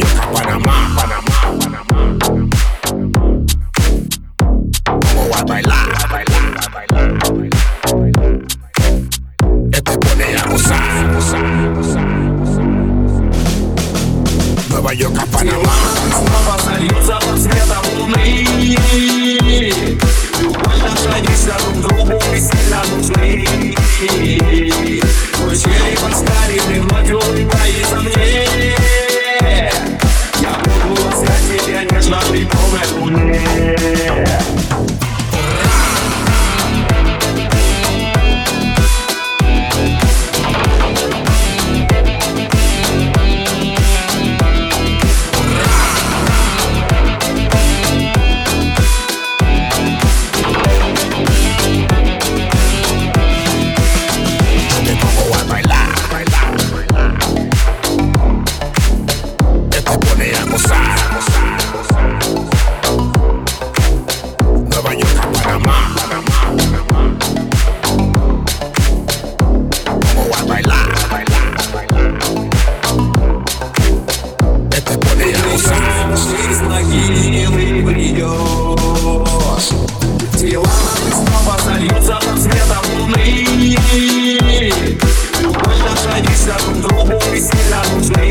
York a Panamá, Panamá, Panamá. Vamos a bailar, a bailar, a bailar, a bailar. Este pone a gozar, gozar, gozar. Nueva York a Panamá. Снова сольются под светом луны Буквально садишься друг другу и сильно нужны Твой череп Pengar snart blir påven Из ноги ты придешь. Тела снова сольются под светом луны. Буквально садишься друг другу и сильно нужны